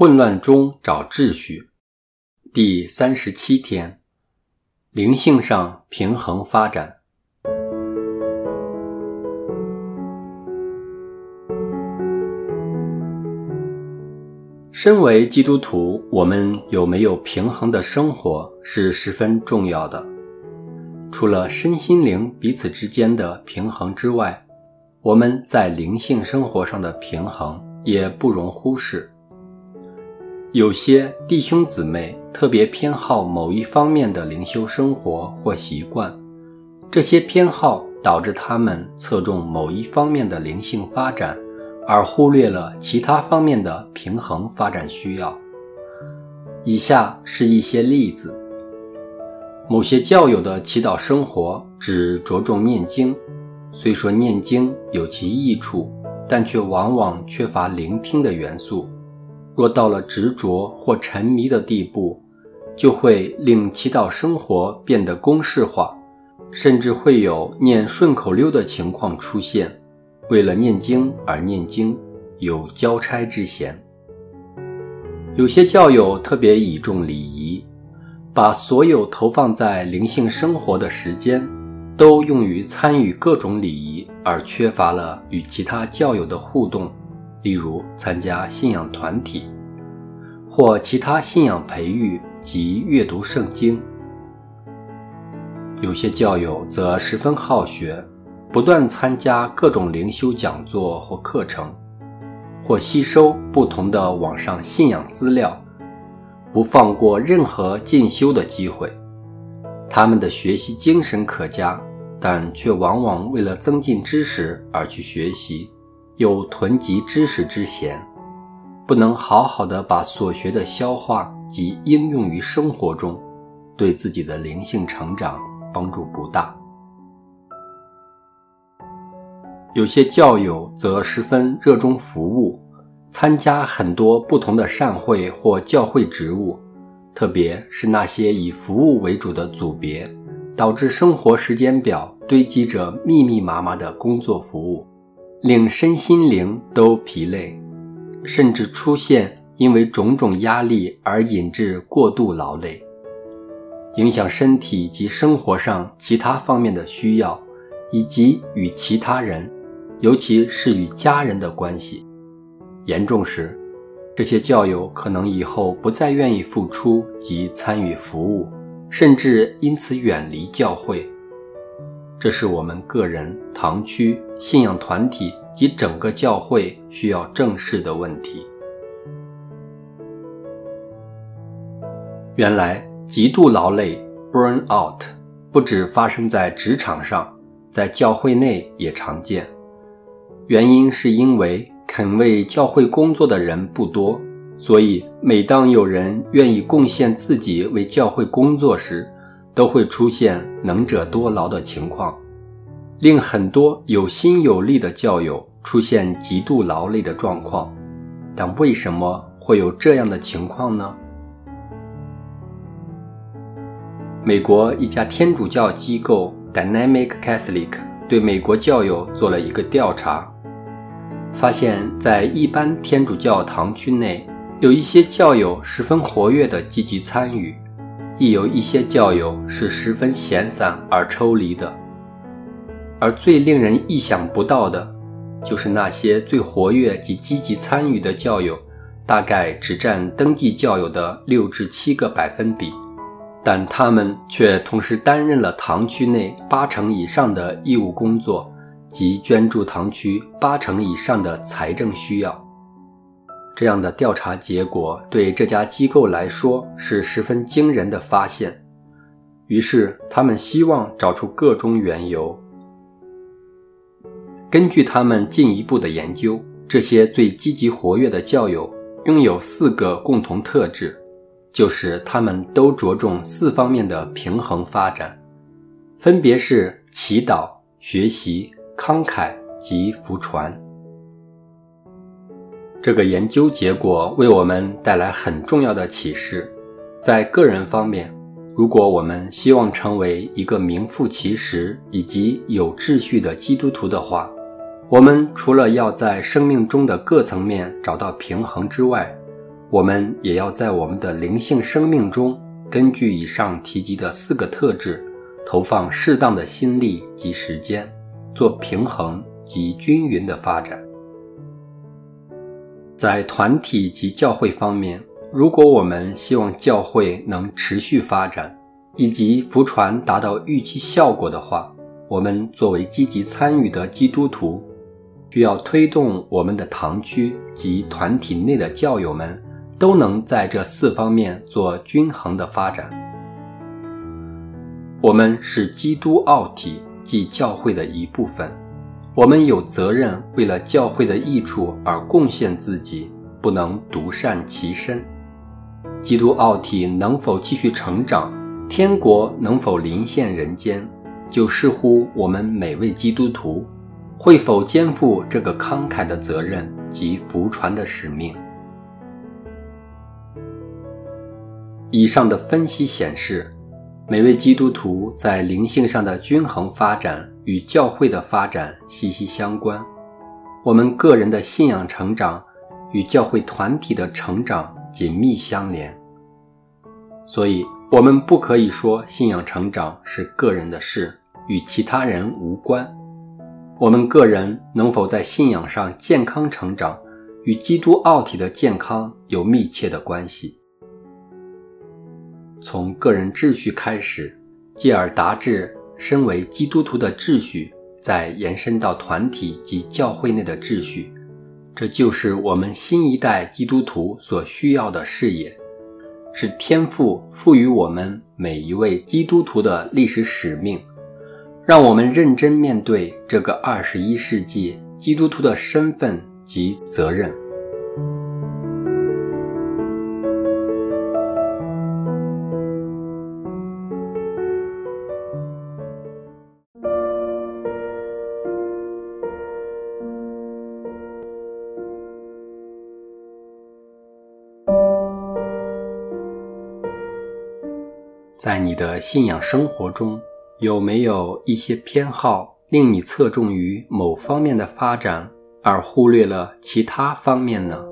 混乱中找秩序，第三十七天，灵性上平衡发展。身为基督徒，我们有没有平衡的生活是十分重要的。除了身心灵彼此之间的平衡之外，我们在灵性生活上的平衡也不容忽视。有些弟兄姊妹特别偏好某一方面的灵修生活或习惯，这些偏好导致他们侧重某一方面的灵性发展。而忽略了其他方面的平衡发展需要。以下是一些例子：某些教友的祈祷生活只着重念经，虽说念经有其益处，但却往往缺乏聆听的元素。若到了执着或沉迷的地步，就会令祈祷生活变得公式化，甚至会有念顺口溜的情况出现。为了念经而念经，有交差之嫌。有些教友特别倚重礼仪，把所有投放在灵性生活的时间，都用于参与各种礼仪，而缺乏了与其他教友的互动，例如参加信仰团体，或其他信仰培育及阅读圣经。有些教友则十分好学。不断参加各种灵修讲座或课程，或吸收不同的网上信仰资料，不放过任何进修的机会。他们的学习精神可嘉，但却往往为了增进知识而去学习，有囤积知识之嫌，不能好好的把所学的消化及应用于生活中，对自己的灵性成长帮助不大。有些教友则十分热衷服务，参加很多不同的善会或教会职务，特别是那些以服务为主的组别，导致生活时间表堆积着密密麻麻的工作服务，令身心灵都疲累，甚至出现因为种种压力而引致过度劳累，影响身体及生活上其他方面的需要，以及与其他人。尤其是与家人的关系，严重时，这些教友可能以后不再愿意付出及参与服务，甚至因此远离教会。这是我们个人、堂区、信仰团体及整个教会需要正视的问题。原来，极度劳累 （burn out） 不止发生在职场上，在教会内也常见。原因是因为肯为教会工作的人不多，所以每当有人愿意贡献自己为教会工作时，都会出现能者多劳的情况，令很多有心有力的教友出现极度劳累的状况。但为什么会有这样的情况呢？美国一家天主教机构 Dynamic Catholic 对美国教友做了一个调查。发现，在一般天主教堂区内，有一些教友十分活跃的积极参与，亦有一些教友是十分闲散而抽离的。而最令人意想不到的，就是那些最活跃及积极参与的教友，大概只占登记教友的六至七个百分比，但他们却同时担任了堂区内八成以上的义务工作。及捐助堂区八成以上的财政需要，这样的调查结果对这家机构来说是十分惊人的发现。于是，他们希望找出各种缘由。根据他们进一步的研究，这些最积极活跃的教友拥有四个共同特质，就是他们都着重四方面的平衡发展，分别是祈祷、学习。慷慨及福传。这个研究结果为我们带来很重要的启示。在个人方面，如果我们希望成为一个名副其实以及有秩序的基督徒的话，我们除了要在生命中的各层面找到平衡之外，我们也要在我们的灵性生命中，根据以上提及的四个特质，投放适当的心力及时间，做平衡及均匀的发展。在团体及教会方面，如果我们希望教会能持续发展，以及福传达到预期效果的话，我们作为积极参与的基督徒，需要推动我们的堂区及团体内的教友们。都能在这四方面做均衡的发展。我们是基督奥体，即教会的一部分。我们有责任为了教会的益处而贡献自己，不能独善其身。基督奥体能否继续成长，天国能否临现人间，就视乎我们每位基督徒会否肩负这个慷慨的责任及福传的使命。以上的分析显示，每位基督徒在灵性上的均衡发展与教会的发展息息相关。我们个人的信仰成长与教会团体的成长紧密相连，所以，我们不可以说信仰成长是个人的事，与其他人无关。我们个人能否在信仰上健康成长，与基督奥体的健康有密切的关系。从个人秩序开始，继而达至身为基督徒的秩序，再延伸到团体及教会内的秩序，这就是我们新一代基督徒所需要的视野，是天父赋予我们每一位基督徒的历史使命，让我们认真面对这个二十一世纪基督徒的身份及责任。在你的信仰生活中，有没有一些偏好令你侧重于某方面的发展，而忽略了其他方面呢？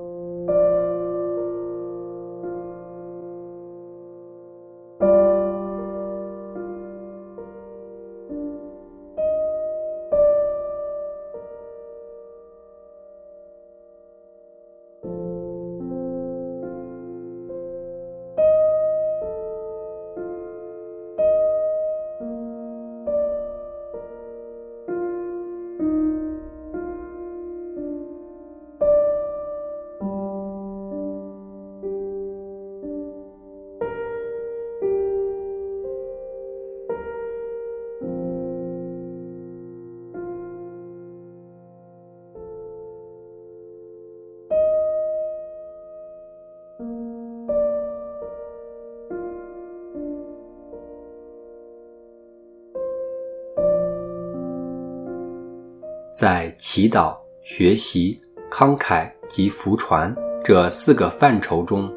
在祈祷、学习、慷慨及福传这四个范畴中，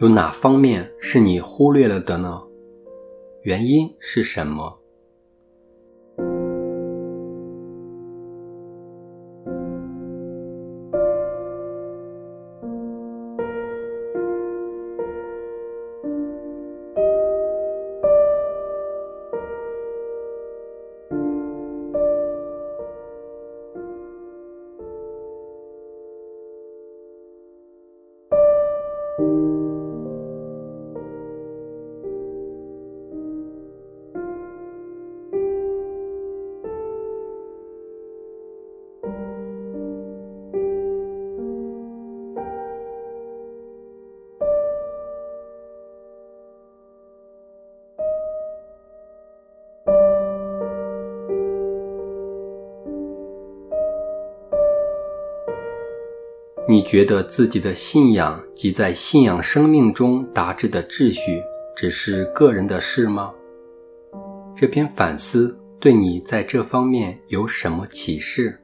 有哪方面是你忽略了的呢？原因是什么？你觉得自己的信仰及在信仰生命中达至的秩序，只是个人的事吗？这篇反思对你在这方面有什么启示？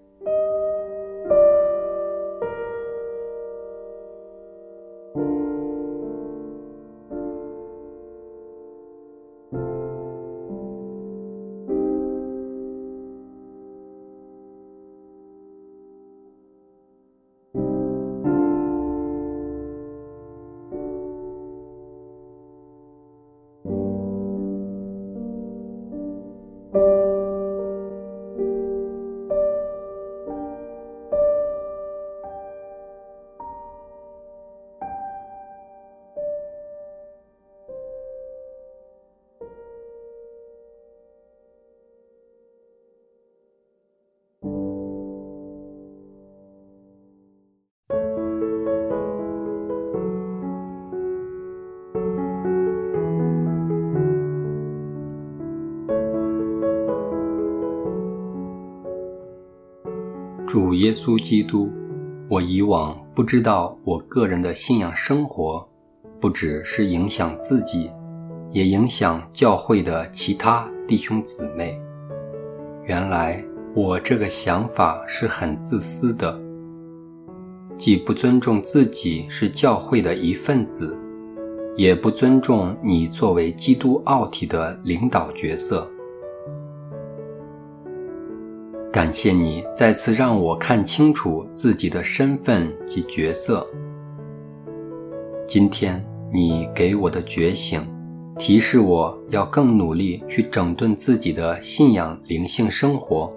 耶稣基督，我以往不知道我个人的信仰生活，不只是影响自己，也影响教会的其他弟兄姊妹。原来我这个想法是很自私的，既不尊重自己是教会的一份子，也不尊重你作为基督奥体的领导角色。感谢你再次让我看清楚自己的身份及角色。今天你给我的觉醒，提示我要更努力去整顿自己的信仰灵性生活，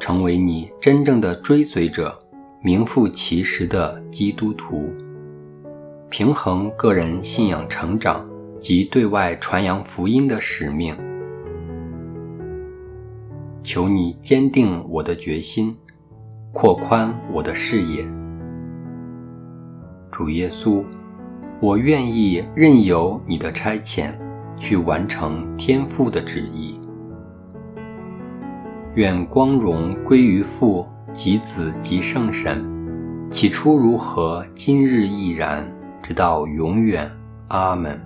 成为你真正的追随者，名副其实的基督徒，平衡个人信仰成长及对外传扬福音的使命。求你坚定我的决心，扩宽我的视野。主耶稣，我愿意任由你的差遣，去完成天父的旨意。愿光荣归于父及子及圣神，起初如何，今日亦然，直到永远。阿门。